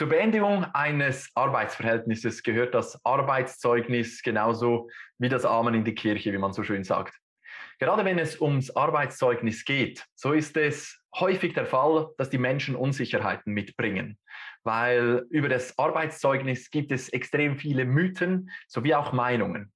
Zur Beendigung eines Arbeitsverhältnisses gehört das Arbeitszeugnis genauso wie das Amen in die Kirche, wie man so schön sagt. Gerade wenn es ums Arbeitszeugnis geht, so ist es häufig der Fall, dass die Menschen Unsicherheiten mitbringen, weil über das Arbeitszeugnis gibt es extrem viele Mythen sowie auch Meinungen.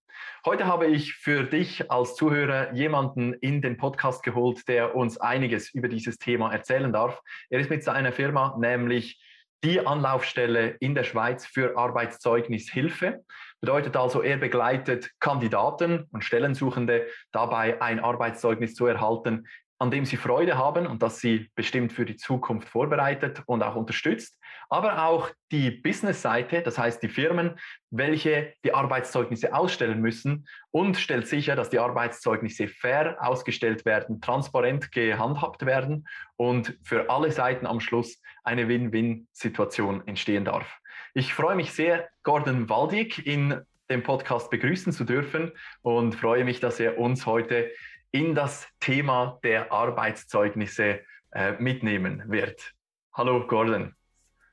Heute habe ich für dich als Zuhörer jemanden in den Podcast geholt, der uns einiges über dieses Thema erzählen darf. Er ist mit seiner Firma nämlich die Anlaufstelle in der Schweiz für Arbeitszeugnishilfe. Bedeutet also, er begleitet Kandidaten und Stellensuchende dabei, ein Arbeitszeugnis zu erhalten, an dem sie Freude haben und das sie bestimmt für die Zukunft vorbereitet und auch unterstützt, aber auch die Business-Seite, das heißt die Firmen, welche die Arbeitszeugnisse ausstellen müssen und stellt sicher, dass die Arbeitszeugnisse fair ausgestellt werden, transparent gehandhabt werden und für alle Seiten am Schluss eine Win-Win-Situation entstehen darf. Ich freue mich sehr, Gordon Waldig in dem Podcast begrüßen zu dürfen und freue mich, dass er uns heute in das Thema der Arbeitszeugnisse äh, mitnehmen wird. Hallo Gordon.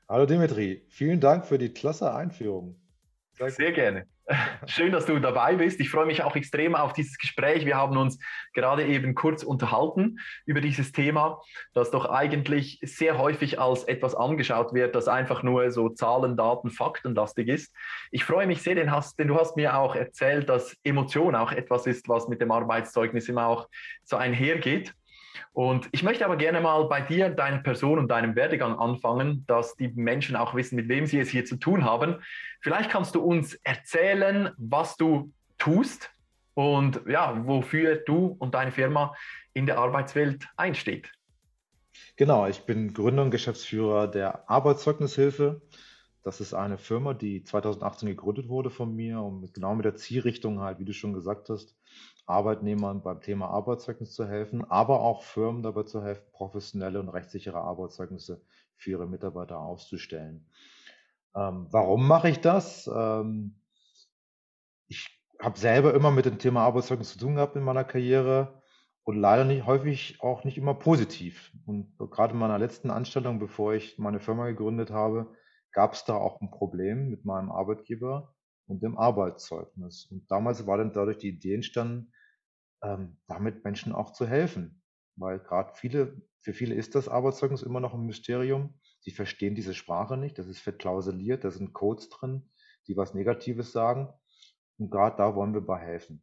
Hallo Dimitri, vielen Dank für die klasse Einführung. Sehr, Sehr gerne. Schön, dass du dabei bist. Ich freue mich auch extrem auf dieses Gespräch. Wir haben uns gerade eben kurz unterhalten über dieses Thema, das doch eigentlich sehr häufig als etwas angeschaut wird, das einfach nur so Zahlen, Daten, Faktenlastig ist. Ich freue mich sehr, denn, hast, denn du hast mir auch erzählt, dass Emotion auch etwas ist, was mit dem Arbeitszeugnis immer auch so einhergeht. Und ich möchte aber gerne mal bei dir, deiner Person und deinem Werdegang anfangen, dass die Menschen auch wissen, mit wem sie es hier zu tun haben. Vielleicht kannst du uns erzählen, was du tust und ja, wofür du und deine Firma in der Arbeitswelt einsteht. Genau, ich bin Gründer und Geschäftsführer der Arbeitszeugnishilfe. Das ist eine Firma, die 2018 gegründet wurde von mir und genau mit der Zielrichtung halt, wie du schon gesagt hast, Arbeitnehmern beim Thema Arbeitszeugnis zu helfen, aber auch Firmen dabei zu helfen, professionelle und rechtssichere Arbeitszeugnisse für ihre Mitarbeiter auszustellen. Ähm, warum mache ich das? Ähm, ich habe selber immer mit dem Thema Arbeitszeugnis zu tun gehabt in meiner Karriere und leider nicht häufig auch nicht immer positiv. Und gerade in meiner letzten Anstellung, bevor ich meine Firma gegründet habe, gab es da auch ein Problem mit meinem Arbeitgeber und dem Arbeitszeugnis. Und damals war dann dadurch die Idee entstanden, ähm, damit Menschen auch zu helfen. Weil gerade viele, für viele ist das Arbeitszeugnis immer noch ein Mysterium. Sie verstehen diese Sprache nicht. Das ist verklausuliert, da sind Codes drin, die was Negatives sagen. Und gerade da wollen wir bei helfen.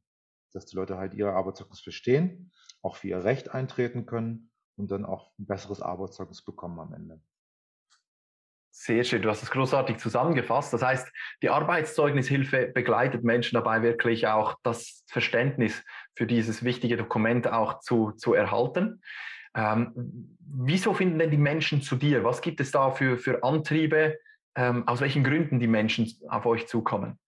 Dass die Leute halt ihr Arbeitszeugnis verstehen, auch für ihr Recht eintreten können und dann auch ein besseres Arbeitszeugnis bekommen am Ende. Sehr schön, du hast es großartig zusammengefasst. Das heißt, die Arbeitszeugnishilfe begleitet Menschen dabei wirklich auch das Verständnis für dieses wichtige Dokument auch zu, zu erhalten. Ähm, wieso finden denn die Menschen zu dir? Was gibt es da für, für Antriebe? Ähm, aus welchen Gründen die Menschen auf euch zukommen?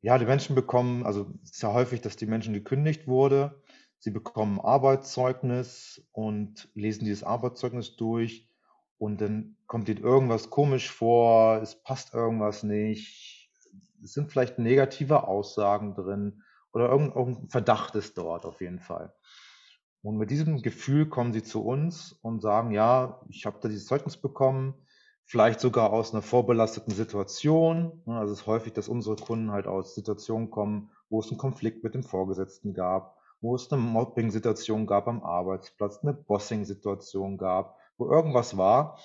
Ja, die Menschen bekommen, also es ist ja häufig, dass die Menschen gekündigt wurde. Sie bekommen Arbeitszeugnis und lesen dieses Arbeitszeugnis durch und dann kommt ihnen irgendwas komisch vor, es passt irgendwas nicht, es sind vielleicht negative Aussagen drin oder irgendein Verdacht ist dort auf jeden Fall. Und mit diesem Gefühl kommen sie zu uns und sagen, ja, ich habe da dieses Zeugnis bekommen, vielleicht sogar aus einer vorbelasteten Situation. Also es ist häufig, dass unsere Kunden halt aus Situationen kommen, wo es einen Konflikt mit dem Vorgesetzten gab, wo es eine Mobbing-Situation gab am Arbeitsplatz, eine Bossing-Situation gab, wo irgendwas war,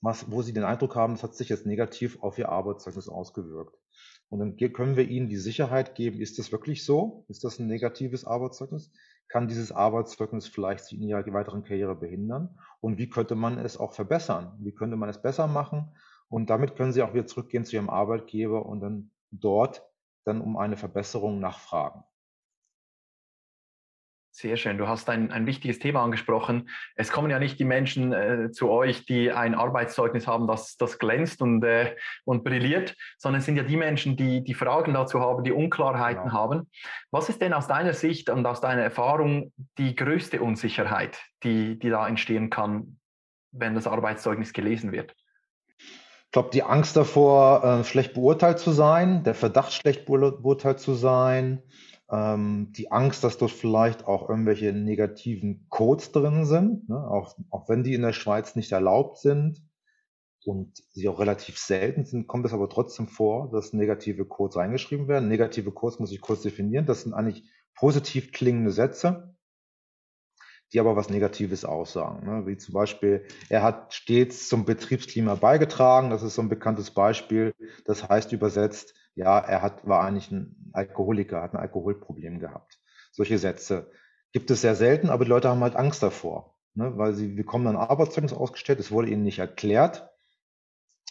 was, wo sie den Eindruck haben, es hat sich jetzt negativ auf ihr Arbeitszeugnis ausgewirkt. Und dann können wir ihnen die Sicherheit geben, ist das wirklich so? Ist das ein negatives Arbeitszeugnis? Kann dieses Arbeitszeugnis vielleicht sie in ihrer weiteren Karriere behindern? Und wie könnte man es auch verbessern? Wie könnte man es besser machen? Und damit können sie auch wieder zurückgehen zu ihrem Arbeitgeber und dann dort dann um eine Verbesserung nachfragen. Sehr schön. Du hast ein, ein wichtiges Thema angesprochen. Es kommen ja nicht die Menschen äh, zu euch, die ein Arbeitszeugnis haben, das, das glänzt und, äh, und brilliert, sondern es sind ja die Menschen, die die Fragen dazu haben, die Unklarheiten genau. haben. Was ist denn aus deiner Sicht und aus deiner Erfahrung die größte Unsicherheit, die, die da entstehen kann, wenn das Arbeitszeugnis gelesen wird? Ich glaube, die Angst davor, äh, schlecht beurteilt zu sein, der Verdacht, schlecht beurteilt zu sein, ähm, die Angst, dass dort vielleicht auch irgendwelche negativen Codes drin sind, ne? auch, auch wenn die in der Schweiz nicht erlaubt sind und sie auch relativ selten sind, kommt es aber trotzdem vor, dass negative Codes reingeschrieben werden. Negative Codes muss ich kurz definieren. Das sind eigentlich positiv klingende Sätze, die aber was Negatives aussagen. Ne? Wie zum Beispiel, er hat stets zum Betriebsklima beigetragen. Das ist so ein bekanntes Beispiel. Das heißt übersetzt, ja, er hat, war eigentlich ein Alkoholiker, hat ein Alkoholproblem gehabt. Solche Sätze gibt es sehr selten, aber die Leute haben halt Angst davor, ne? weil sie bekommen dann Arbeitszeugnis ausgestellt, es wurde ihnen nicht erklärt.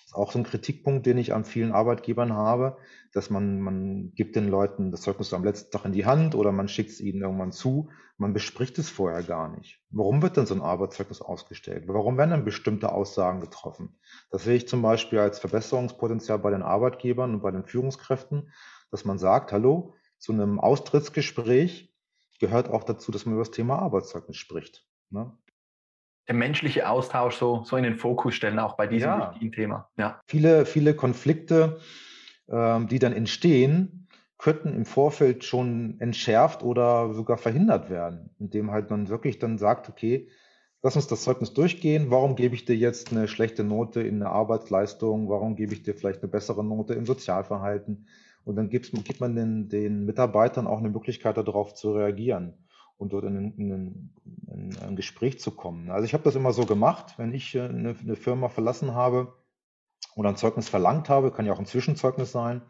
Ist auch so ein Kritikpunkt, den ich an vielen Arbeitgebern habe, dass man, man gibt den Leuten das Zeugnis am letzten Tag in die Hand oder man schickt es ihnen irgendwann zu. Man bespricht es vorher gar nicht. Warum wird denn so ein Arbeitszeugnis ausgestellt? Warum werden dann bestimmte Aussagen getroffen? Das sehe ich zum Beispiel als Verbesserungspotenzial bei den Arbeitgebern und bei den Führungskräften, dass man sagt, hallo, zu einem Austrittsgespräch gehört auch dazu, dass man über das Thema Arbeitszeugnis spricht. Ne? Der menschliche Austausch so, so in den Fokus stellen, auch bei diesem ja. wichtigen Thema. Ja. Viele, viele Konflikte, ähm, die dann entstehen, könnten im Vorfeld schon entschärft oder sogar verhindert werden, indem halt man wirklich dann sagt, okay, lass uns das Zeugnis durchgehen. Warum gebe ich dir jetzt eine schlechte Note in der Arbeitsleistung? Warum gebe ich dir vielleicht eine bessere Note im Sozialverhalten? Und dann gibt, gibt man den, den Mitarbeitern auch eine Möglichkeit, darauf zu reagieren und dort in, in, in ein Gespräch zu kommen. Also ich habe das immer so gemacht, wenn ich äh, eine, eine Firma verlassen habe oder ein Zeugnis verlangt habe, kann ja auch ein Zwischenzeugnis sein,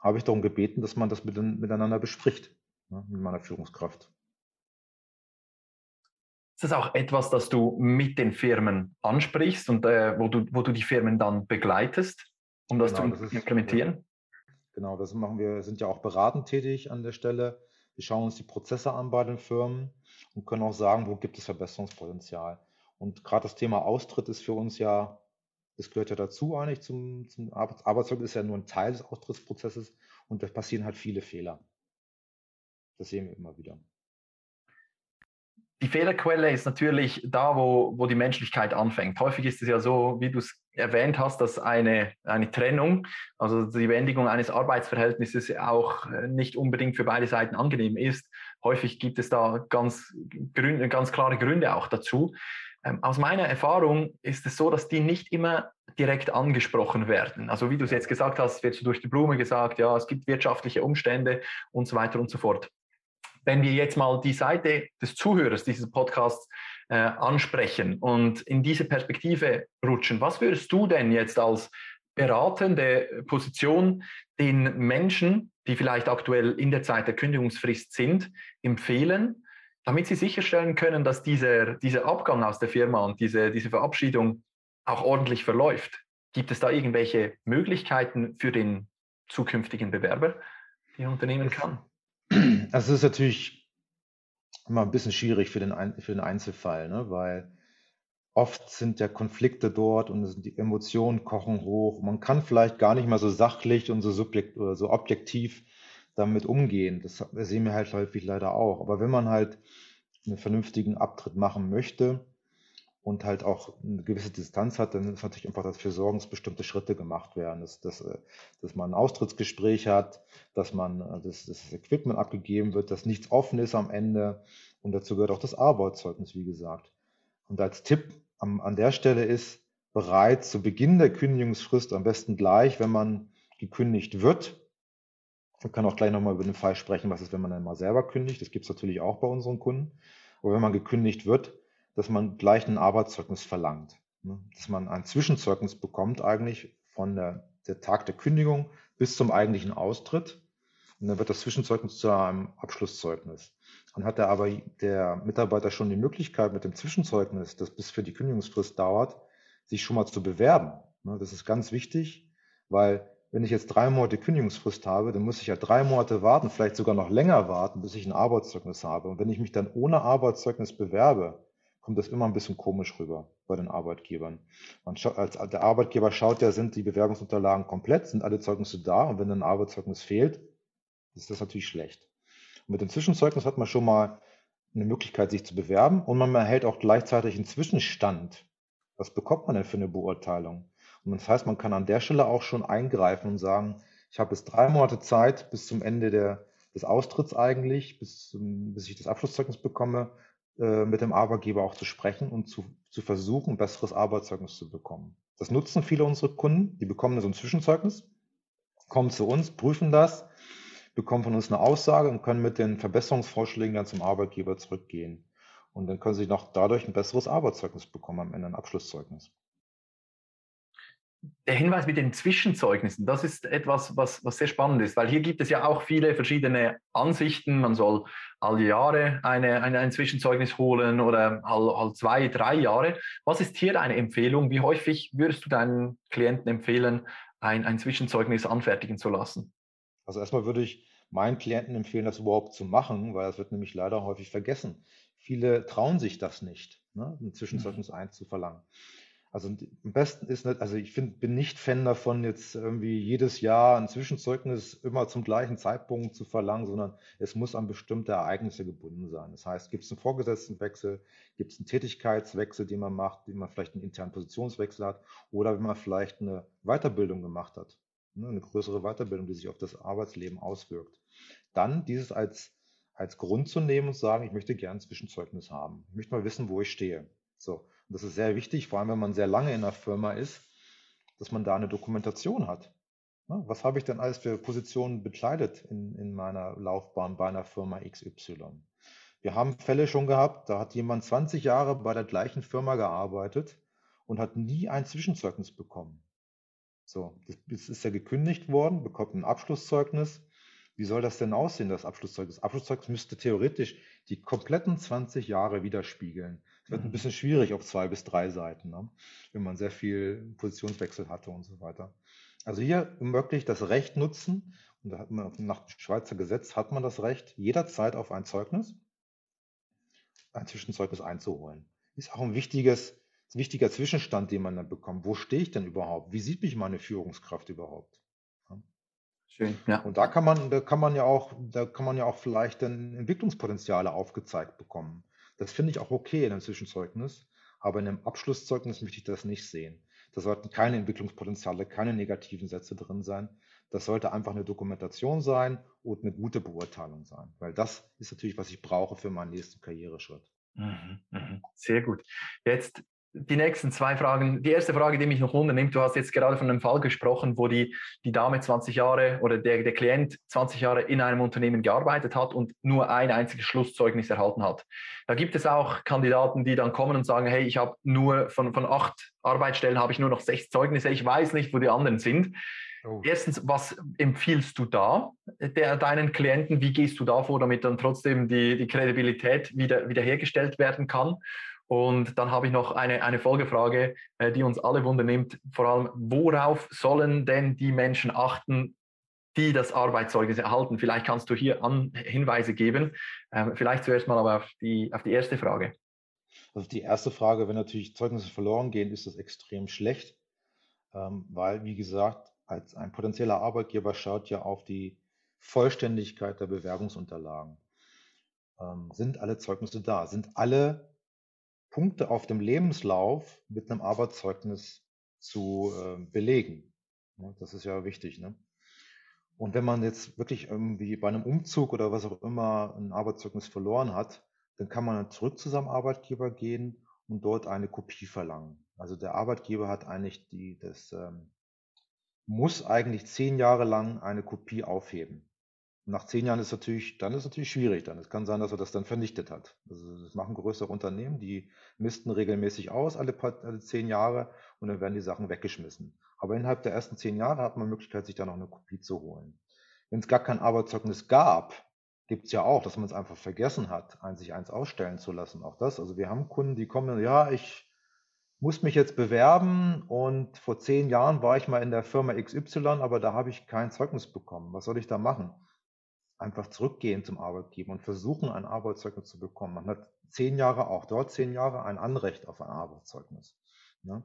habe ich darum gebeten, dass man das mit, miteinander bespricht, ne, mit meiner Führungskraft. Ist das auch etwas, das du mit den Firmen ansprichst und äh, wo, du, wo du die Firmen dann begleitest, um das genau, zu das implementieren? Ist, Genau, das machen wir, sind ja auch beratend tätig an der Stelle. Wir schauen uns die Prozesse an bei den Firmen und können auch sagen, wo gibt es Verbesserungspotenzial. Und gerade das Thema Austritt ist für uns ja, das gehört ja dazu eigentlich zum, zum Arbeitszeugnis, ist ja nur ein Teil des Austrittsprozesses und da passieren halt viele Fehler. Das sehen wir immer wieder. Die Fehlerquelle ist natürlich da, wo, wo die Menschlichkeit anfängt. Häufig ist es ja so, wie du es erwähnt hast, dass eine, eine Trennung, also die Beendigung eines Arbeitsverhältnisses auch äh, nicht unbedingt für beide Seiten angenehm ist. Häufig gibt es da ganz, ganz klare Gründe auch dazu. Ähm, aus meiner Erfahrung ist es so, dass die nicht immer direkt angesprochen werden. Also wie du es jetzt gesagt hast, wird so durch die Blume gesagt, ja, es gibt wirtschaftliche Umstände und so weiter und so fort wenn wir jetzt mal die Seite des Zuhörers dieses Podcasts äh, ansprechen und in diese Perspektive rutschen, was würdest du denn jetzt als beratende Position den Menschen, die vielleicht aktuell in der Zeit der Kündigungsfrist sind, empfehlen, damit sie sicherstellen können, dass dieser, dieser Abgang aus der Firma und diese, diese Verabschiedung auch ordentlich verläuft? Gibt es da irgendwelche Möglichkeiten für den zukünftigen Bewerber, die er unternehmen kann? Es ist natürlich immer ein bisschen schwierig für den, für den Einzelfall, ne? weil oft sind ja Konflikte dort und die Emotionen kochen hoch. Man kann vielleicht gar nicht mal so sachlich und so subjekt oder so objektiv damit umgehen. Das sehen wir halt häufig leider auch. Aber wenn man halt einen vernünftigen Abtritt machen möchte, und halt auch eine gewisse Distanz hat, dann ist natürlich einfach dafür sorgen, dass bestimmte Schritte gemacht werden, dass, dass, äh, dass man ein Austrittsgespräch hat, dass man äh, dass, dass das Equipment abgegeben wird, dass nichts offen ist am Ende. Und dazu gehört auch das Arbeitszeugnis, wie gesagt. Und als Tipp am, an der Stelle ist, bereits zu Beginn der Kündigungsfrist, am besten gleich, wenn man gekündigt wird, wir können auch gleich nochmal über den Fall sprechen, was ist, wenn man dann mal selber kündigt, das gibt es natürlich auch bei unseren Kunden, aber wenn man gekündigt wird, dass man gleich ein Arbeitszeugnis verlangt. Ne? Dass man ein Zwischenzeugnis bekommt eigentlich von der, der Tag der Kündigung bis zum eigentlichen Austritt. Und dann wird das Zwischenzeugnis zu einem Abschlusszeugnis. Dann hat er aber der Mitarbeiter schon die Möglichkeit mit dem Zwischenzeugnis, das bis für die Kündigungsfrist dauert, sich schon mal zu bewerben. Ne? Das ist ganz wichtig, weil wenn ich jetzt drei Monate Kündigungsfrist habe, dann muss ich ja drei Monate warten, vielleicht sogar noch länger warten, bis ich ein Arbeitszeugnis habe. Und wenn ich mich dann ohne Arbeitszeugnis bewerbe, kommt das immer ein bisschen komisch rüber bei den Arbeitgebern. Man schaut, als der Arbeitgeber schaut ja, sind die Bewerbungsunterlagen komplett, sind alle Zeugnisse da und wenn ein Arbeitszeugnis fehlt, ist das natürlich schlecht. Und mit dem Zwischenzeugnis hat man schon mal eine Möglichkeit, sich zu bewerben und man erhält auch gleichzeitig einen Zwischenstand. Was bekommt man denn für eine Beurteilung? Und das heißt, man kann an der Stelle auch schon eingreifen und sagen, ich habe jetzt drei Monate Zeit bis zum Ende der, des Austritts eigentlich, bis, bis ich das Abschlusszeugnis bekomme, äh, mit dem Arbeitgeber auch zu sprechen und zu, zu versuchen, ein besseres Arbeitszeugnis zu bekommen. Das nutzen viele unserer Kunden, die bekommen so ein Zwischenzeugnis, kommen zu uns, prüfen das, bekommen von uns eine Aussage und können mit den Verbesserungsvorschlägen dann zum Arbeitgeber zurückgehen. Und dann können sie noch dadurch ein besseres Arbeitszeugnis bekommen am Ende, ein Abschlusszeugnis der Hinweis mit den Zwischenzeugnissen, das ist etwas, was, was sehr spannend ist, weil hier gibt es ja auch viele verschiedene Ansichten. Man soll alle Jahre eine, eine, ein Zwischenzeugnis holen oder all, all zwei, drei Jahre. Was ist hier deine Empfehlung? Wie häufig würdest du deinen Klienten empfehlen, ein, ein Zwischenzeugnis anfertigen zu lassen? Also erstmal würde ich meinen Klienten empfehlen, das überhaupt zu machen, weil das wird nämlich leider häufig vergessen. Viele trauen sich das nicht, ne, ein Zwischenzeugnis mhm. einzuverlangen. Also am besten ist nicht, also ich find, bin nicht Fan davon, jetzt irgendwie jedes Jahr ein Zwischenzeugnis immer zum gleichen Zeitpunkt zu verlangen, sondern es muss an bestimmte Ereignisse gebunden sein. Das heißt, gibt es einen Vorgesetztenwechsel, gibt es einen Tätigkeitswechsel, den man macht, wie man vielleicht einen internen Positionswechsel hat oder wenn man vielleicht eine Weiterbildung gemacht hat, ne, eine größere Weiterbildung, die sich auf das Arbeitsleben auswirkt. Dann dieses als, als Grund zu nehmen und sagen, ich möchte gerne ein Zwischenzeugnis haben. Ich möchte mal wissen, wo ich stehe. So. Das ist sehr wichtig, vor allem wenn man sehr lange in der Firma ist, dass man da eine Dokumentation hat. Ne, was habe ich denn alles für Positionen bekleidet in, in meiner Laufbahn bei einer Firma XY? Wir haben Fälle schon gehabt, da hat jemand 20 Jahre bei der gleichen Firma gearbeitet und hat nie ein Zwischenzeugnis bekommen. So, das ist ja gekündigt worden, bekommt ein Abschlusszeugnis. Wie soll das denn aussehen, das Abschlusszeugnis? Das Abschlusszeugnis müsste theoretisch die kompletten 20 Jahre widerspiegeln wird ein mhm. bisschen schwierig auf zwei bis drei Seiten, ne? wenn man sehr viel Positionswechsel hatte und so weiter. Also hier wirklich das Recht nutzen, und da hat man nach Schweizer Gesetz hat man das Recht, jederzeit auf ein Zeugnis, ein Zwischenzeugnis einzuholen. Ist auch ein wichtiges, wichtiger Zwischenstand, den man dann bekommt. Wo stehe ich denn überhaupt? Wie sieht mich meine Führungskraft überhaupt? Schön, ja. Und da kann man, da kann man ja auch, da kann man ja auch vielleicht dann Entwicklungspotenziale aufgezeigt bekommen. Das finde ich auch okay in einem Zwischenzeugnis, aber in einem Abschlusszeugnis möchte ich das nicht sehen. Da sollten keine Entwicklungspotenziale, keine negativen Sätze drin sein. Das sollte einfach eine Dokumentation sein und eine gute Beurteilung sein, weil das ist natürlich, was ich brauche für meinen nächsten Karriereschritt. Mhm, mhm. Sehr gut. Jetzt die nächsten zwei Fragen. Die erste Frage, die mich noch wundernimmt, du hast jetzt gerade von einem Fall gesprochen, wo die, die Dame 20 Jahre oder der, der Klient 20 Jahre in einem Unternehmen gearbeitet hat und nur ein einziges Schlusszeugnis erhalten hat. Da gibt es auch Kandidaten, die dann kommen und sagen, hey, ich habe nur von, von acht Arbeitsstellen habe ich nur noch sechs Zeugnisse, ich weiß nicht, wo die anderen sind. Oh. Erstens, was empfiehlst du da der, deinen Klienten? Wie gehst du da vor, damit dann trotzdem die, die Kredibilität wieder, wiederhergestellt werden kann? Und dann habe ich noch eine, eine Folgefrage, äh, die uns alle wundernimmt. Vor allem, worauf sollen denn die Menschen achten, die das Arbeitszeugnis erhalten? Vielleicht kannst du hier An Hinweise geben. Ähm, vielleicht zuerst mal aber auf die, auf die erste Frage. Also die erste Frage, wenn natürlich Zeugnisse verloren gehen, ist das extrem schlecht, ähm, weil, wie gesagt, als ein potenzieller Arbeitgeber schaut ja auf die Vollständigkeit der Bewerbungsunterlagen. Ähm, sind alle Zeugnisse da? Sind alle Punkte auf dem Lebenslauf mit einem Arbeitszeugnis zu äh, belegen. Ja, das ist ja wichtig. Ne? Und wenn man jetzt wirklich irgendwie bei einem Umzug oder was auch immer ein Arbeitszeugnis verloren hat, dann kann man zurück zu seinem Arbeitgeber gehen und dort eine Kopie verlangen. Also der Arbeitgeber hat eigentlich die, das ähm, muss eigentlich zehn Jahre lang eine Kopie aufheben nach zehn Jahren ist natürlich, dann ist es natürlich schwierig. Dann es kann sein, dass er das dann vernichtet hat. Also das machen größere Unternehmen, die misten regelmäßig aus alle, alle zehn Jahre und dann werden die Sachen weggeschmissen. Aber innerhalb der ersten zehn Jahre hat man Möglichkeit, sich da noch eine Kopie zu holen. Wenn es gar kein Arbeitszeugnis gab, gibt es ja auch, dass man es einfach vergessen hat, ein, sich eins ausstellen zu lassen. Auch das. Also wir haben Kunden, die kommen, ja, ich muss mich jetzt bewerben und vor zehn Jahren war ich mal in der Firma XY, aber da habe ich kein Zeugnis bekommen. Was soll ich da machen? Einfach zurückgehen zum Arbeitgeber und versuchen, ein Arbeitszeugnis zu bekommen. Man hat zehn Jahre auch dort zehn Jahre ein Anrecht auf ein Arbeitszeugnis. Ne?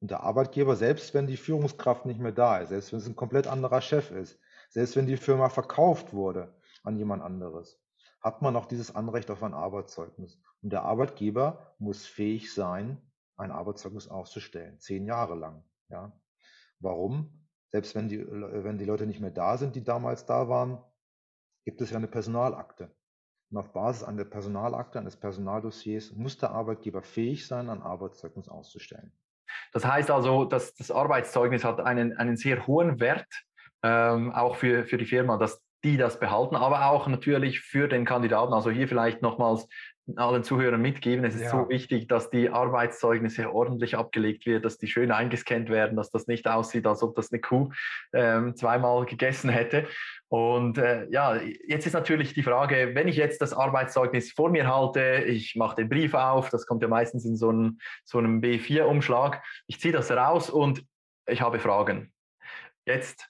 Und der Arbeitgeber, selbst wenn die Führungskraft nicht mehr da ist, selbst wenn es ein komplett anderer Chef ist, selbst wenn die Firma verkauft wurde an jemand anderes, hat man noch dieses Anrecht auf ein Arbeitszeugnis. Und der Arbeitgeber muss fähig sein, ein Arbeitszeugnis auszustellen, zehn Jahre lang. Ja. Warum? Selbst wenn die, wenn die Leute nicht mehr da sind, die damals da waren, gibt es ja eine Personalakte. Und auf Basis der Personalakte, eines Personaldossiers, muss der Arbeitgeber fähig sein, ein Arbeitszeugnis auszustellen. Das heißt also, dass das Arbeitszeugnis hat einen, einen sehr hohen Wert, ähm, auch für, für die Firma, dass die das behalten, aber auch natürlich für den Kandidaten. Also hier vielleicht nochmals allen Zuhörern mitgeben. Es ist ja. so wichtig, dass die Arbeitszeugnisse ordentlich abgelegt wird, dass die schön eingescannt werden, dass das nicht aussieht, als ob das eine Kuh ähm, zweimal gegessen hätte. Und äh, ja, jetzt ist natürlich die Frage, wenn ich jetzt das Arbeitszeugnis vor mir halte, ich mache den Brief auf, das kommt ja meistens in so einem, so einem B4-Umschlag, ich ziehe das raus und ich habe Fragen. Jetzt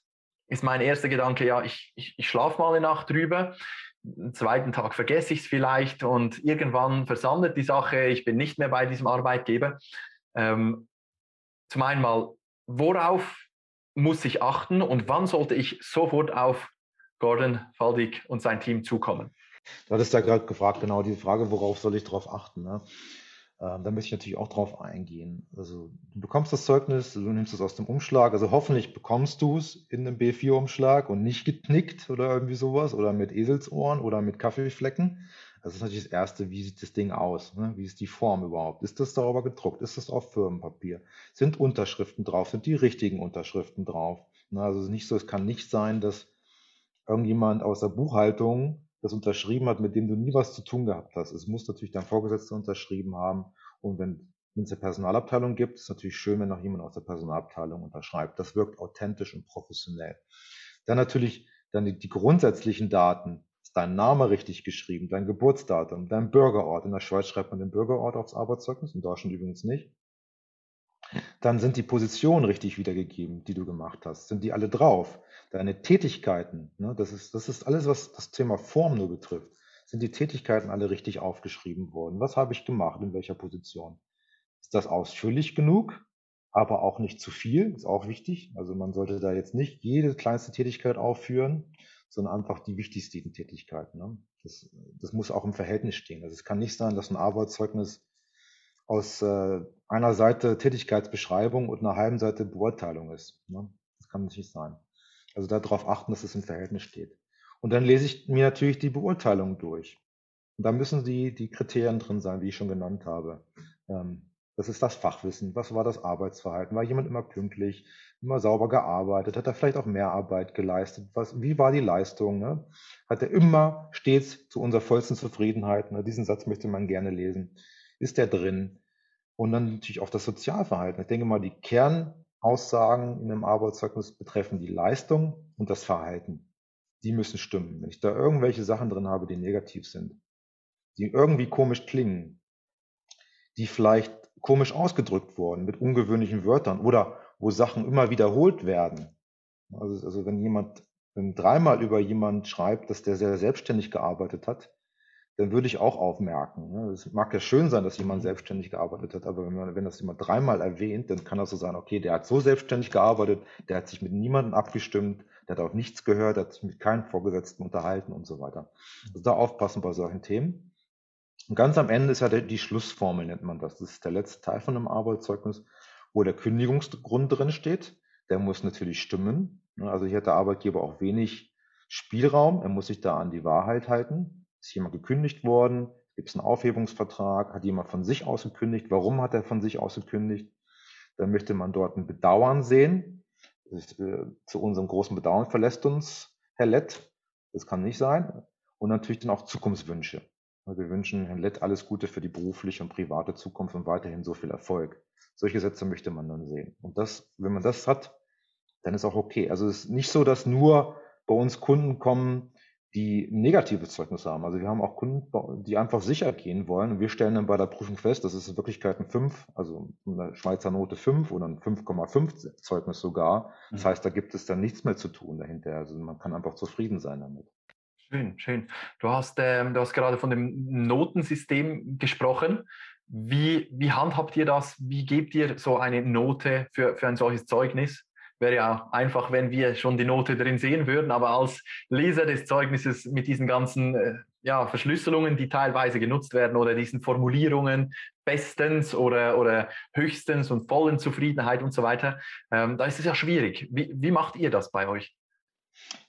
ist mein erster Gedanke, ja, ich, ich, ich schlafe mal eine Nacht drüber. Am zweiten Tag vergesse ich es vielleicht und irgendwann versandet die Sache, ich bin nicht mehr bei diesem Arbeitgeber. Ähm, zum einen mal, worauf muss ich achten und wann sollte ich sofort auf Gordon Faldig und sein Team zukommen? Du hattest ja gerade gefragt, genau diese Frage, worauf soll ich darauf achten? Ne? Ähm, da möchte ich natürlich auch drauf eingehen. Also du bekommst das Zeugnis, du nimmst es aus dem Umschlag, also hoffentlich bekommst du es in einem B4-Umschlag und nicht geknickt oder irgendwie sowas oder mit Eselsohren oder mit Kaffeeflecken. Das ist natürlich das Erste, wie sieht das Ding aus? Ne? Wie ist die Form überhaupt? Ist das darüber gedruckt? Ist das auf Firmenpapier? Sind Unterschriften drauf? Sind die richtigen Unterschriften drauf? Ne? Also es ist nicht so, es kann nicht sein, dass irgendjemand aus der Buchhaltung das unterschrieben hat, mit dem du nie was zu tun gehabt hast. Es muss natürlich dein Vorgesetzter unterschrieben haben. Und wenn wenn es eine Personalabteilung gibt, ist es natürlich schön, wenn noch jemand aus der Personalabteilung unterschreibt. Das wirkt authentisch und professionell. Dann natürlich dann die, die grundsätzlichen Daten. Ist dein Name richtig geschrieben, dein Geburtsdatum, dein Bürgerort. In der Schweiz schreibt man den Bürgerort aufs Arbeitszeugnis, in Deutschland übrigens nicht. Dann sind die Positionen richtig wiedergegeben, die du gemacht hast. Sind die alle drauf? Deine Tätigkeiten, ne, das, ist, das ist alles, was das Thema Form nur betrifft. Sind die Tätigkeiten alle richtig aufgeschrieben worden? Was habe ich gemacht? In welcher Position? Ist das ausführlich genug? Aber auch nicht zu viel, ist auch wichtig. Also man sollte da jetzt nicht jede kleinste Tätigkeit aufführen, sondern einfach die wichtigsten Tätigkeiten. Ne? Das, das muss auch im Verhältnis stehen. Also es kann nicht sein, dass ein Arbeitszeugnis aus äh, einer Seite Tätigkeitsbeschreibung und einer halben Seite Beurteilung ist. Ne? Das kann nicht sein. Also darauf achten, dass es im Verhältnis steht. Und dann lese ich mir natürlich die Beurteilung durch. Und da müssen die, die Kriterien drin sein, wie ich schon genannt habe. Ähm, das ist das Fachwissen. Was war das Arbeitsverhalten? War jemand immer pünktlich, immer sauber gearbeitet? Hat er vielleicht auch mehr Arbeit geleistet? Was, wie war die Leistung? Ne? Hat er immer stets zu unserer vollsten Zufriedenheit? Ne? Diesen Satz möchte man gerne lesen. Ist der drin? Und dann natürlich auch das Sozialverhalten. Ich denke mal, die Kernaussagen in einem Arbeitszeugnis betreffen die Leistung und das Verhalten. Die müssen stimmen. Wenn ich da irgendwelche Sachen drin habe, die negativ sind, die irgendwie komisch klingen, die vielleicht komisch ausgedrückt wurden mit ungewöhnlichen Wörtern oder wo Sachen immer wiederholt werden. Also, also wenn jemand wenn dreimal über jemand schreibt, dass der sehr selbstständig gearbeitet hat, dann würde ich auch aufmerken. Ne? Es mag ja schön sein, dass jemand mhm. selbstständig gearbeitet hat, aber wenn, man, wenn das jemand dreimal erwähnt, dann kann das so sein, okay, der hat so selbstständig gearbeitet, der hat sich mit niemandem abgestimmt, der hat auf nichts gehört, der hat sich mit keinem Vorgesetzten unterhalten und so weiter. Also da aufpassen bei solchen Themen. Und ganz am Ende ist ja die Schlussformel, nennt man das. Das ist der letzte Teil von einem Arbeitszeugnis, wo der Kündigungsgrund drin steht. Der muss natürlich stimmen. Ne? Also hier hat der Arbeitgeber auch wenig Spielraum. Er muss sich da an die Wahrheit halten. Ist jemand gekündigt worden? Gibt es einen Aufhebungsvertrag? Hat jemand von sich aus gekündigt? Warum hat er von sich aus gekündigt? Dann möchte man dort ein Bedauern sehen. Ist, äh, zu unserem großen Bedauern verlässt uns Herr Lett. Das kann nicht sein. Und natürlich dann auch Zukunftswünsche. Wir wünschen Herrn Lett alles Gute für die berufliche und private Zukunft und weiterhin so viel Erfolg. Solche Sätze möchte man dann sehen. Und das, wenn man das hat, dann ist auch okay. Also es ist nicht so, dass nur bei uns Kunden kommen, die negative Zeugnisse haben. Also wir haben auch Kunden, die einfach sicher gehen wollen. Und wir stellen dann bei der Prüfung fest, das ist in Wirklichkeit ein 5, also eine Schweizer Note 5 oder ein 5,5 Zeugnis sogar. Das mhm. heißt, da gibt es dann nichts mehr zu tun dahinter. Also man kann einfach zufrieden sein damit. Schön, schön. Du hast, ähm, du hast gerade von dem Notensystem gesprochen. Wie, wie handhabt ihr das? Wie gebt ihr so eine Note für, für ein solches Zeugnis? Wäre ja einfach, wenn wir schon die Note drin sehen würden, aber als Leser des Zeugnisses mit diesen ganzen äh, ja, Verschlüsselungen, die teilweise genutzt werden oder diesen Formulierungen bestens oder, oder höchstens und vollen Zufriedenheit und so weiter, ähm, da ist es ja schwierig. Wie, wie macht ihr das bei euch?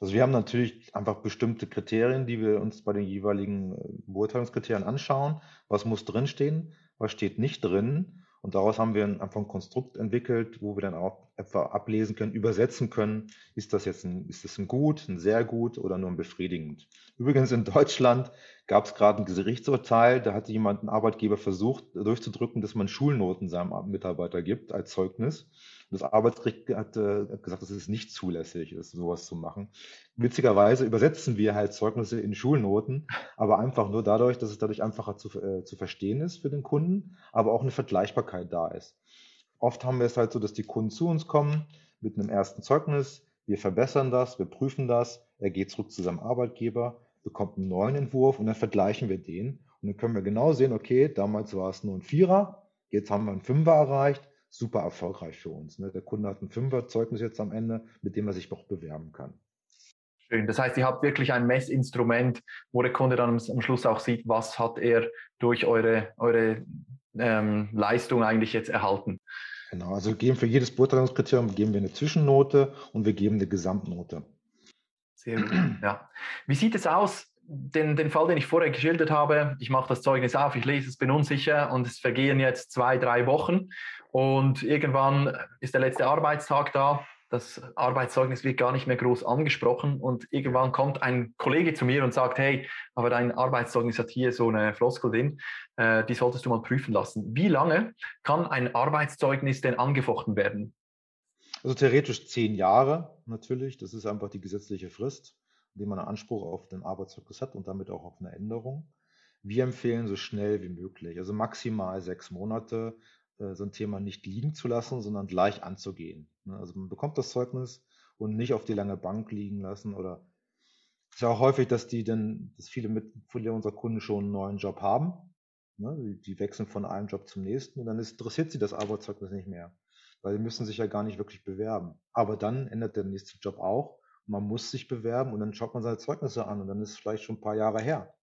Also wir haben natürlich einfach bestimmte Kriterien, die wir uns bei den jeweiligen äh, Beurteilungskriterien anschauen. Was muss drinstehen, was steht nicht drin und daraus haben wir einfach ein Konstrukt entwickelt, wo wir dann auch etwa ablesen können, übersetzen können, ist das jetzt ein, ist das ein gut, ein sehr gut oder nur ein befriedigend. Übrigens in Deutschland gab es gerade ein Gerichtsurteil, da hatte jemand, ein Arbeitgeber versucht durchzudrücken, dass man Schulnoten seinem Mitarbeiter gibt als Zeugnis. Das Arbeitsgericht hat, äh, hat gesagt, es ist nicht zulässig, ist, sowas zu machen. Witzigerweise übersetzen wir halt Zeugnisse in Schulnoten, aber einfach nur dadurch, dass es dadurch einfacher zu, äh, zu verstehen ist für den Kunden, aber auch eine Vergleichbarkeit da ist. Oft haben wir es halt so, dass die Kunden zu uns kommen mit einem ersten Zeugnis, wir verbessern das, wir prüfen das, er geht zurück zu seinem Arbeitgeber, bekommt einen neuen Entwurf und dann vergleichen wir den. Und dann können wir genau sehen, okay, damals war es nur ein Vierer, jetzt haben wir einen Fünfer erreicht, super erfolgreich für uns. Ne? Der Kunde hat ein Fünfer-Zeugnis jetzt am Ende, mit dem er sich auch bewerben kann. Schön. Das heißt, ihr habt wirklich ein Messinstrument, wo der Kunde dann am Schluss auch sieht, was hat er durch eure, eure ähm, Leistung eigentlich jetzt erhalten. Genau, also wir geben für jedes Beurteilungskriterium geben wir eine Zwischennote und wir geben eine Gesamtnote. Sehr gut. Ja. Wie sieht es aus? Den, den Fall, den ich vorher geschildert habe, ich mache das Zeugnis auf, ich lese es, bin unsicher und es vergehen jetzt zwei, drei Wochen und irgendwann ist der letzte Arbeitstag da. Das Arbeitszeugnis wird gar nicht mehr groß angesprochen und irgendwann kommt ein Kollege zu mir und sagt, hey, aber dein Arbeitszeugnis hat hier so eine Floskel drin, äh, die solltest du mal prüfen lassen. Wie lange kann ein Arbeitszeugnis denn angefochten werden? Also theoretisch zehn Jahre natürlich. Das ist einfach die gesetzliche Frist, in der man einen Anspruch auf den Arbeitszeugnis hat und damit auch auf eine Änderung. Wir empfehlen so schnell wie möglich, also maximal sechs Monate, äh, so ein Thema nicht liegen zu lassen, sondern gleich anzugehen. Ne? Also man bekommt das Zeugnis und nicht auf die lange Bank liegen lassen oder es ist ja auch häufig, dass die denn, dass viele mit, viele unserer Kunden schon einen neuen Job haben. Ne? Die wechseln von einem Job zum nächsten und dann interessiert sie das Arbeitszeugnis nicht mehr weil sie müssen sich ja gar nicht wirklich bewerben. Aber dann ändert der nächste Job auch man muss sich bewerben und dann schaut man seine Zeugnisse an und dann ist es vielleicht schon ein paar Jahre her.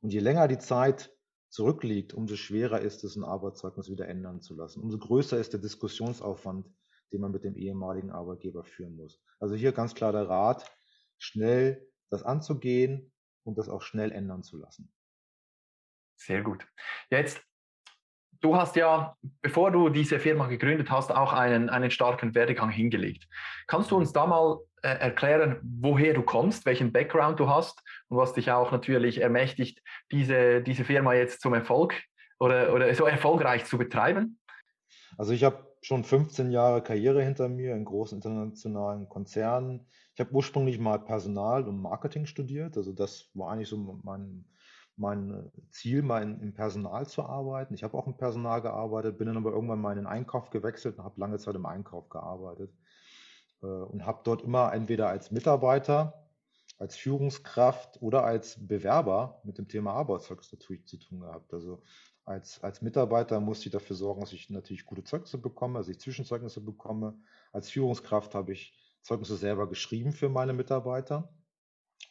Und je länger die Zeit zurückliegt, umso schwerer ist es, ein Arbeitszeugnis wieder ändern zu lassen. Umso größer ist der Diskussionsaufwand, den man mit dem ehemaligen Arbeitgeber führen muss. Also hier ganz klar der Rat, schnell das anzugehen und das auch schnell ändern zu lassen. Sehr gut. Jetzt du hast ja, bevor du diese Firma gegründet hast, auch einen, einen starken Werdegang hingelegt. Kannst du uns da mal äh, erklären, woher du kommst, welchen Background du hast und was dich auch natürlich ermächtigt, diese, diese Firma jetzt zum Erfolg oder, oder so erfolgreich zu betreiben? Also ich habe schon 15 Jahre Karriere hinter mir in großen internationalen Konzernen. Ich habe ursprünglich mal Personal und Marketing studiert. Also das war eigentlich so mein, mein Ziel, mal in, im Personal zu arbeiten. Ich habe auch im Personal gearbeitet, bin dann aber irgendwann mal in den Einkauf gewechselt und habe lange Zeit im Einkauf gearbeitet äh, und habe dort immer entweder als Mitarbeiter, als Führungskraft oder als Bewerber mit dem Thema Arbeitszeugnis natürlich zu tun gehabt. Also als, als Mitarbeiter musste ich dafür sorgen, dass ich natürlich gute Zeugnisse bekomme, dass ich Zwischenzeugnisse bekomme. Als Führungskraft habe ich Zeugnisse selber geschrieben für meine Mitarbeiter.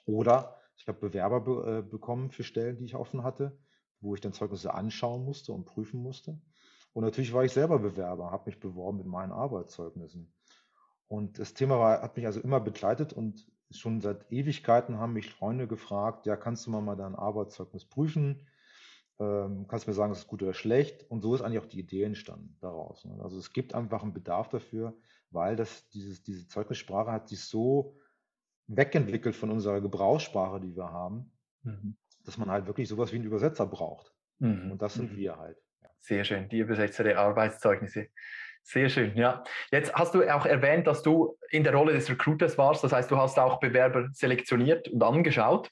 Oder ich habe Bewerber be äh, bekommen für Stellen, die ich offen hatte, wo ich dann Zeugnisse anschauen musste und prüfen musste. Und natürlich war ich selber Bewerber, habe mich beworben mit meinen Arbeitszeugnissen. Und das Thema war, hat mich also immer begleitet und schon seit Ewigkeiten haben mich Freunde gefragt, ja, kannst du mal, mal dein Arbeitszeugnis prüfen? Ähm, kannst du mir sagen, ist es gut oder schlecht? Und so ist eigentlich auch die Idee entstanden daraus. Ne? Also es gibt einfach einen Bedarf dafür, weil das, dieses, diese Zeugnissprache hat sich so wegentwickelt von unserer Gebrauchssprache, die wir haben, mhm. dass man halt wirklich sowas wie einen Übersetzer braucht. Mhm. Und das sind mhm. wir halt. Sehr schön, die Übersetzer der Arbeitszeugnisse. Sehr schön, ja. Jetzt hast du auch erwähnt, dass du in der Rolle des Recruiters warst. Das heißt, du hast auch Bewerber selektioniert und angeschaut.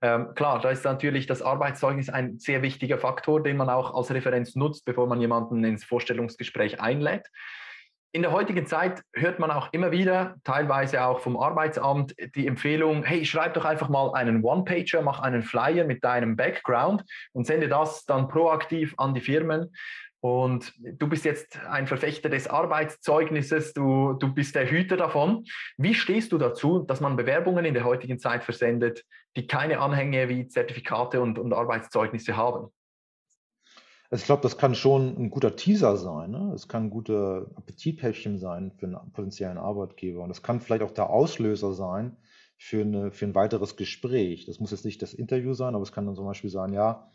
Ähm, klar, da ist natürlich das Arbeitszeugnis ein sehr wichtiger Faktor, den man auch als Referenz nutzt, bevor man jemanden ins Vorstellungsgespräch einlädt. In der heutigen Zeit hört man auch immer wieder, teilweise auch vom Arbeitsamt, die Empfehlung, hey, schreib doch einfach mal einen One-Pager, mach einen Flyer mit deinem Background und sende das dann proaktiv an die Firmen. Und du bist jetzt ein Verfechter des Arbeitszeugnisses, du, du bist der Hüter davon. Wie stehst du dazu, dass man Bewerbungen in der heutigen Zeit versendet, die keine Anhänge wie Zertifikate und, und Arbeitszeugnisse haben? Also ich glaube, das kann schon ein guter Teaser sein. Ne? Es kann ein guter Appetithäppchen sein für einen potenziellen Arbeitgeber. Und das kann vielleicht auch der Auslöser sein für, eine, für ein weiteres Gespräch. Das muss jetzt nicht das Interview sein, aber es kann dann zum Beispiel sein, ja,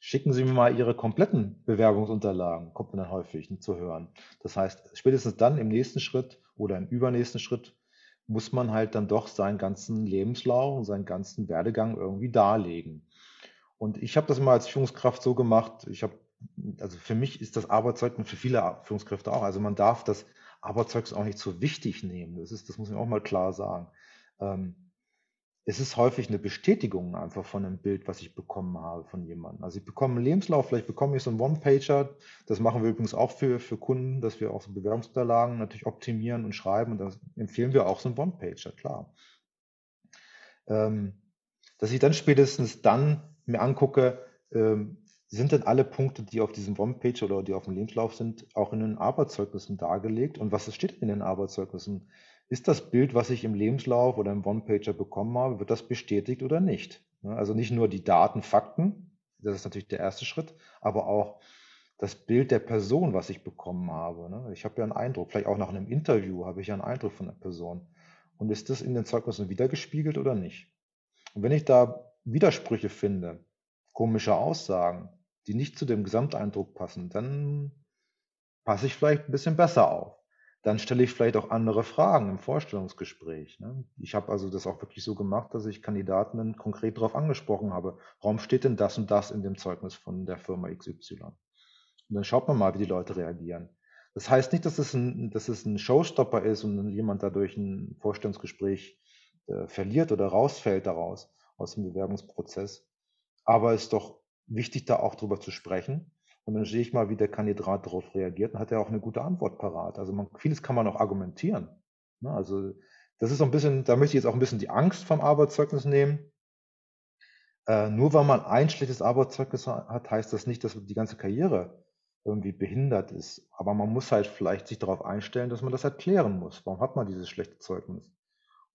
Schicken Sie mir mal Ihre kompletten Bewerbungsunterlagen, kommt man dann häufig zu hören. Das heißt, spätestens dann im nächsten Schritt oder im übernächsten Schritt muss man halt dann doch seinen ganzen Lebenslauf und seinen ganzen Werdegang irgendwie darlegen. Und ich habe das mal als Führungskraft so gemacht, ich habe, also für mich ist das Arbeitszeugnis für viele Führungskräfte auch, also man darf das Arbeitszeugnis auch nicht so wichtig nehmen. Das ist, das muss ich auch mal klar sagen. Ähm, es ist häufig eine Bestätigung einfach von einem Bild, was ich bekommen habe von jemandem. Also ich bekomme einen Lebenslauf, vielleicht bekomme ich so einen One-Pager. Das machen wir übrigens auch für, für Kunden, dass wir auch so Bewerbungsunterlagen natürlich optimieren und schreiben. Und da empfehlen wir auch so einen One-Pager, klar. Ähm, dass ich dann spätestens dann mir angucke, ähm, sind denn alle Punkte, die auf diesem One-Page oder die auf dem Lebenslauf sind, auch in den Arbeitszeugnissen dargelegt? Und was steht in den Arbeitszeugnissen? Ist das Bild, was ich im Lebenslauf oder im One-Pager bekommen habe, wird das bestätigt oder nicht? Also nicht nur die Daten, Fakten, das ist natürlich der erste Schritt, aber auch das Bild der Person, was ich bekommen habe. Ne? Ich habe ja einen Eindruck, vielleicht auch nach einem Interview habe ich ja einen Eindruck von der Person. Und ist das in den Zeugnissen wiedergespiegelt oder nicht? Und wenn ich da Widersprüche finde, komische Aussagen, die nicht zu dem Gesamteindruck passen, dann passe ich vielleicht ein bisschen besser auf dann stelle ich vielleicht auch andere Fragen im Vorstellungsgespräch. Ne? Ich habe also das auch wirklich so gemacht, dass ich Kandidaten konkret darauf angesprochen habe. Warum steht denn das und das in dem Zeugnis von der Firma XY? Und dann schaut man mal, wie die Leute reagieren. Das heißt nicht, dass es ein, dass es ein Showstopper ist und jemand dadurch ein Vorstellungsgespräch äh, verliert oder rausfällt daraus, aus dem Bewerbungsprozess. Aber es ist doch wichtig, da auch drüber zu sprechen und dann sehe ich mal, wie der Kandidat darauf reagiert und hat er auch eine gute Antwort parat. Also man, vieles kann man auch argumentieren. Ne? Also das ist so ein bisschen, da möchte ich jetzt auch ein bisschen die Angst vom Arbeitszeugnis nehmen. Äh, nur weil man ein schlechtes Arbeitszeugnis hat, heißt das nicht, dass die ganze Karriere irgendwie behindert ist. Aber man muss halt vielleicht sich darauf einstellen, dass man das erklären muss. Warum hat man dieses schlechte Zeugnis?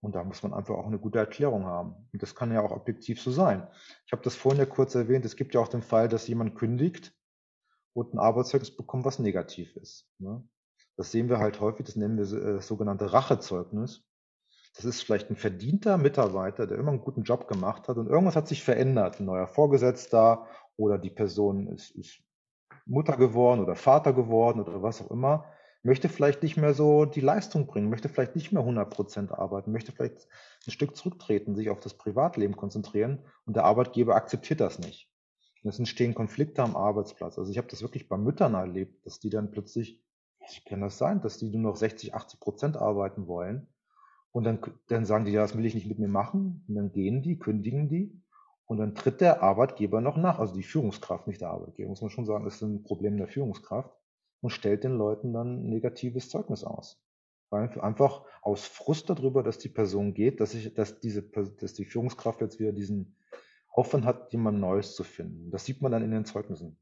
Und da muss man einfach auch eine gute Erklärung haben. Und das kann ja auch objektiv so sein. Ich habe das vorhin ja kurz erwähnt. Es gibt ja auch den Fall, dass jemand kündigt und ein Arbeitszeugnis bekommen, was negativ ist. Ne? Das sehen wir halt häufig, das nennen wir äh, das sogenannte Rachezeugnis. Das ist vielleicht ein verdienter Mitarbeiter, der immer einen guten Job gemacht hat und irgendwas hat sich verändert. Ein neuer Vorgesetzter oder die Person ist, ist Mutter geworden oder Vater geworden oder was auch immer, möchte vielleicht nicht mehr so die Leistung bringen, möchte vielleicht nicht mehr 100 Prozent arbeiten, möchte vielleicht ein Stück zurücktreten, sich auf das Privatleben konzentrieren und der Arbeitgeber akzeptiert das nicht. Und es entstehen Konflikte am Arbeitsplatz. Also ich habe das wirklich bei Müttern erlebt, dass die dann plötzlich, wie kann das sein, dass die nur noch 60, 80 Prozent arbeiten wollen. Und dann, dann sagen die, ja, das will ich nicht mit mir machen. Und dann gehen die, kündigen die. Und dann tritt der Arbeitgeber noch nach, also die Führungskraft, nicht der Arbeitgeber, muss man schon sagen, das ist ein Problem der Führungskraft und stellt den Leuten dann negatives Zeugnis aus. Weil einfach aus Frust darüber, dass die Person geht, dass ich, dass diese, dass die Führungskraft jetzt wieder diesen Aufwand hat, jemand Neues zu finden. Das sieht man dann in den Zeugnissen.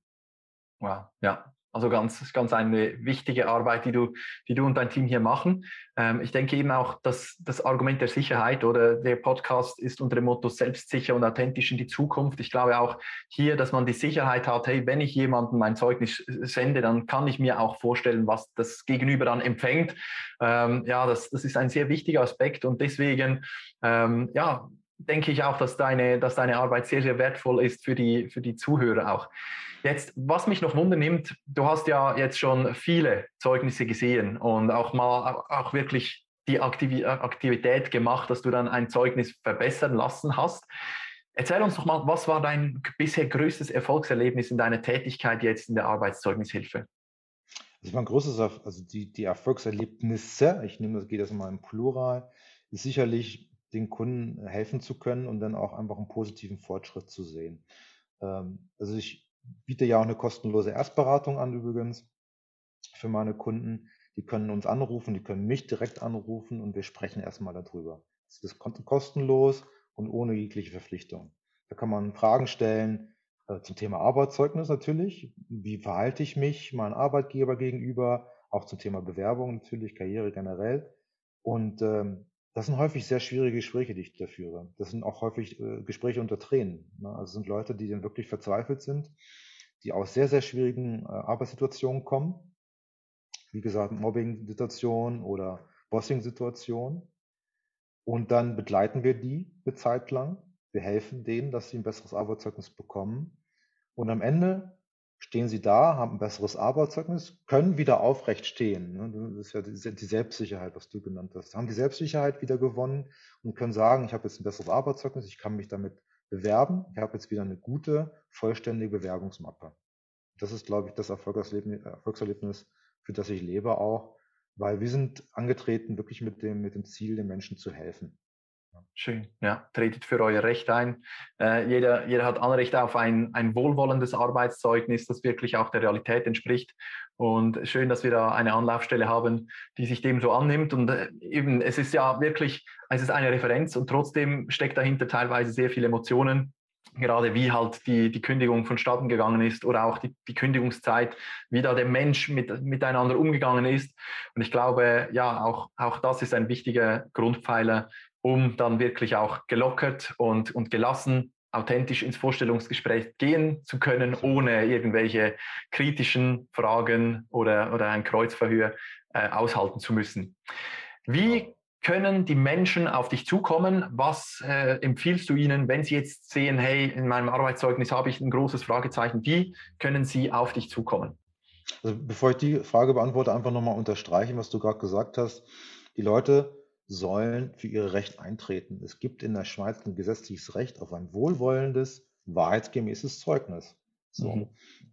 Wow, ja. Also ganz, ganz eine wichtige Arbeit, die du, die du und dein Team hier machen. Ähm, ich denke eben auch, dass das Argument der Sicherheit oder der Podcast ist unter dem Motto selbstsicher und authentisch in die Zukunft. Ich glaube auch hier, dass man die Sicherheit hat, hey, wenn ich jemandem mein Zeugnis sende, dann kann ich mir auch vorstellen, was das Gegenüber dann empfängt. Ähm, ja, das, das ist ein sehr wichtiger Aspekt und deswegen, ähm, ja, denke ich auch, dass deine, dass deine Arbeit sehr, sehr wertvoll ist für die, für die Zuhörer auch. Jetzt, was mich noch wundernimmt, du hast ja jetzt schon viele Zeugnisse gesehen und auch mal auch wirklich die Aktivität gemacht, dass du dann ein Zeugnis verbessern lassen hast. Erzähl uns doch mal, was war dein bisher größtes Erfolgserlebnis in deiner Tätigkeit jetzt in der Arbeitszeugnishilfe? Also mein größtes, also die, die Erfolgserlebnisse, ich nehme das, geht das immer im Plural, ist sicherlich den Kunden helfen zu können und dann auch einfach einen positiven Fortschritt zu sehen. Ähm, also ich biete ja auch eine kostenlose Erstberatung an übrigens für meine Kunden. Die können uns anrufen, die können mich direkt anrufen und wir sprechen erstmal darüber. Das ist kostenlos und ohne jegliche Verpflichtung. Da kann man Fragen stellen äh, zum Thema Arbeitszeugnis natürlich. Wie verhalte ich mich meinem Arbeitgeber gegenüber? Auch zum Thema Bewerbung natürlich, Karriere generell. Und ähm, das sind häufig sehr schwierige Gespräche, die ich da führe. Das sind auch häufig äh, Gespräche unter Tränen. Ne? Also sind Leute, die dann wirklich verzweifelt sind, die aus sehr, sehr schwierigen äh, Arbeitssituationen kommen. Wie gesagt, Mobbing-Situationen oder Bossing-Situationen. Und dann begleiten wir die eine Zeit lang. Wir helfen denen, dass sie ein besseres Arbeitszeugnis bekommen. Und am Ende stehen sie da, haben ein besseres Arbeitszeugnis, können wieder aufrecht stehen. Ne? Das ist ja die Selbstsicherheit, was du genannt hast. Haben die Selbstsicherheit wieder gewonnen und können sagen, ich habe jetzt ein besseres Arbeitszeugnis, ich kann mich damit bewerben, ich habe jetzt wieder eine gute, vollständige Bewerbungsmappe. Das ist, glaube ich, das Erfolgserlebnis, für das ich lebe auch, weil wir sind angetreten, wirklich mit dem, mit dem Ziel, den Menschen zu helfen. Schön, ja, tretet für euer Recht ein. Äh, jeder, jeder hat Anrecht auf ein, ein wohlwollendes Arbeitszeugnis, das wirklich auch der Realität entspricht. Und schön, dass wir da eine Anlaufstelle haben, die sich dem so annimmt. Und äh, eben, es ist ja wirklich, es ist eine Referenz und trotzdem steckt dahinter teilweise sehr viele Emotionen gerade wie halt die, die Kündigung vonstatten gegangen ist oder auch die, die Kündigungszeit, wie da der Mensch mit, miteinander umgegangen ist. Und ich glaube, ja, auch, auch das ist ein wichtiger Grundpfeiler um dann wirklich auch gelockert und, und gelassen authentisch ins Vorstellungsgespräch gehen zu können, ohne irgendwelche kritischen Fragen oder, oder ein Kreuzverhör äh, aushalten zu müssen. Wie können die Menschen auf dich zukommen? Was äh, empfiehlst du ihnen, wenn sie jetzt sehen, hey, in meinem Arbeitszeugnis habe ich ein großes Fragezeichen, wie können sie auf dich zukommen? Also bevor ich die Frage beantworte, einfach nochmal unterstreichen, was du gerade gesagt hast. Die Leute sollen für ihre Recht eintreten. Es gibt in der Schweiz ein gesetzliches Recht auf ein wohlwollendes, wahrheitsgemäßes Zeugnis. So. Mhm.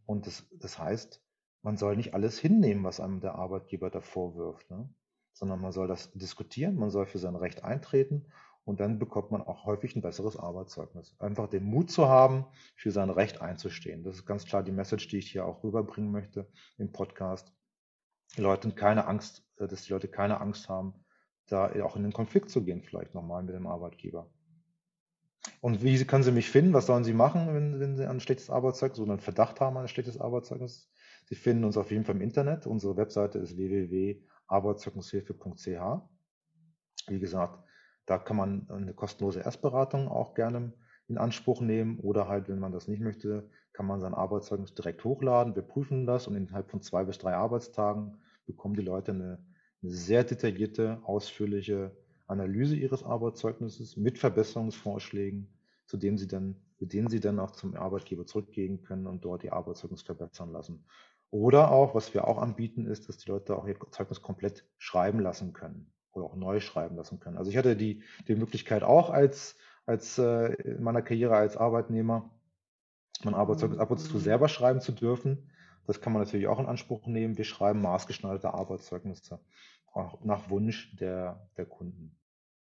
Und das, das heißt, man soll nicht alles hinnehmen, was einem der Arbeitgeber da vorwirft, ne? sondern man soll das diskutieren, man soll für sein Recht eintreten und dann bekommt man auch häufig ein besseres Arbeitszeugnis. Einfach den Mut zu haben, für sein Recht einzustehen. Das ist ganz klar die Message, die ich hier auch rüberbringen möchte im Podcast. Die Leute keine Angst, äh, dass die Leute keine Angst haben, da auch in den Konflikt zu gehen, vielleicht nochmal mit dem Arbeitgeber. Und wie können Sie mich finden? Was sollen Sie machen, wenn, wenn Sie ein schlechtes Arbeitszeugnis oder einen Verdacht haben, ein schlechtes Arbeitszeugnis? Sie finden uns auf jeden Fall im Internet. Unsere Webseite ist www.arbeitszeugnishilfe.ch. Wie gesagt, da kann man eine kostenlose Erstberatung auch gerne in Anspruch nehmen oder halt, wenn man das nicht möchte, kann man sein Arbeitszeugnis direkt hochladen. Wir prüfen das und innerhalb von zwei bis drei Arbeitstagen bekommen die Leute eine sehr detaillierte, ausführliche Analyse ihres Arbeitszeugnisses mit Verbesserungsvorschlägen, zu denen sie dann, mit denen sie dann auch zum Arbeitgeber zurückgehen können und dort ihr Arbeitszeugnis verbessern lassen. Oder auch, was wir auch anbieten, ist, dass die Leute auch ihr Zeugnis komplett schreiben lassen können oder auch neu schreiben lassen können. Also ich hatte die, die Möglichkeit auch als, als äh, in meiner Karriere als Arbeitnehmer, mein Arbeitszeugnis ab und zu selber schreiben zu dürfen. Das kann man natürlich auch in Anspruch nehmen. Wir schreiben maßgeschneiderte Arbeitszeugnisse, auch nach Wunsch der, der Kunden.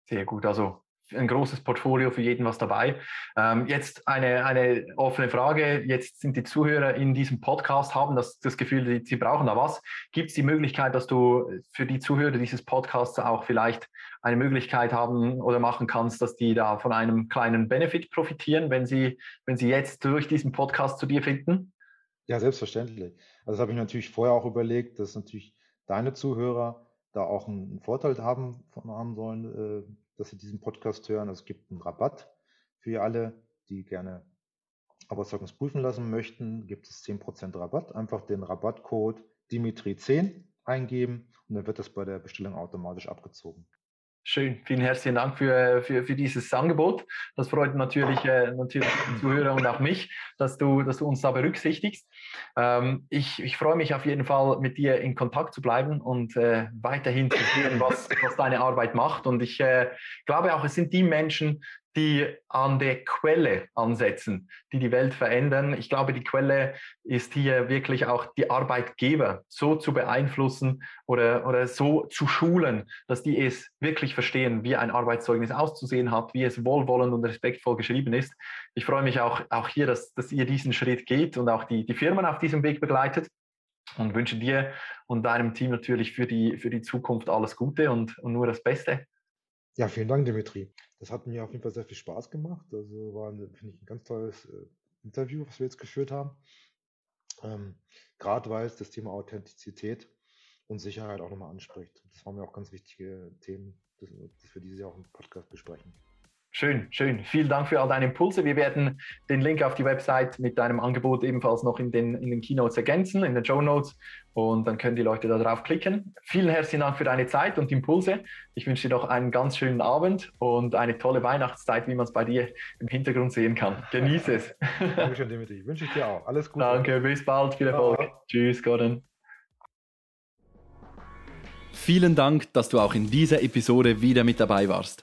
Sehr gut, also ein großes Portfolio für jeden was dabei. Ähm, jetzt eine, eine offene Frage. Jetzt sind die Zuhörer in diesem Podcast, haben das, das Gefühl, sie brauchen da was. Gibt es die Möglichkeit, dass du für die Zuhörer dieses Podcasts auch vielleicht eine Möglichkeit haben oder machen kannst, dass die da von einem kleinen Benefit profitieren, wenn sie, wenn sie jetzt durch diesen Podcast zu dir finden? Ja, selbstverständlich. Also das habe ich natürlich vorher auch überlegt, dass natürlich deine Zuhörer da auch einen Vorteil haben, haben sollen, äh, dass sie diesen Podcast hören. Es gibt einen Rabatt für alle, die gerne Arbeitszeugnis prüfen lassen möchten. Gibt es 10% Rabatt. Einfach den Rabattcode Dimitri10 eingeben und dann wird das bei der Bestellung automatisch abgezogen. Schön, vielen herzlichen Dank für, für, für dieses Angebot. Das freut natürlich, äh, natürlich die Zuhörer und auch mich, dass du, dass du uns da berücksichtigst. Ähm, ich, ich freue mich auf jeden Fall, mit dir in Kontakt zu bleiben und äh, weiterhin zu sehen, was, was deine Arbeit macht. Und ich äh, glaube auch, es sind die Menschen, die an der Quelle ansetzen, die die Welt verändern. Ich glaube, die Quelle ist hier wirklich auch die Arbeitgeber so zu beeinflussen oder, oder so zu schulen, dass die es wirklich verstehen, wie ein Arbeitszeugnis auszusehen hat, wie es wohlwollend und respektvoll geschrieben ist. Ich freue mich auch, auch hier, dass, dass ihr diesen Schritt geht und auch die, die Firmen auf diesem Weg begleitet und wünsche dir und deinem Team natürlich für die, für die Zukunft alles Gute und, und nur das Beste. Ja, vielen Dank, Dimitri. Das hat mir auf jeden Fall sehr viel Spaß gemacht. Also war, finde ich, ein ganz tolles äh, Interview, was wir jetzt geführt haben. Ähm, Gerade weil es das Thema Authentizität und Sicherheit auch nochmal anspricht. Das waren mir auch ganz wichtige Themen, dass, dass wir diese Jahr auch im Podcast besprechen. Schön, schön. Vielen Dank für all deine Impulse. Wir werden den Link auf die Website mit deinem Angebot ebenfalls noch in den, in den Keynotes ergänzen, in den Show Notes. Und dann können die Leute da drauf klicken. Vielen herzlichen Dank für deine Zeit und Impulse. Ich wünsche dir noch einen ganz schönen Abend und eine tolle Weihnachtszeit, wie man es bei dir im Hintergrund sehen kann. Genieße es. Dankeschön, Dimitri. Wünsche ich dir auch. Alles Gute. Danke, bis bald. Viel Erfolg. Ja. Tschüss, Gordon. Vielen Dank, dass du auch in dieser Episode wieder mit dabei warst.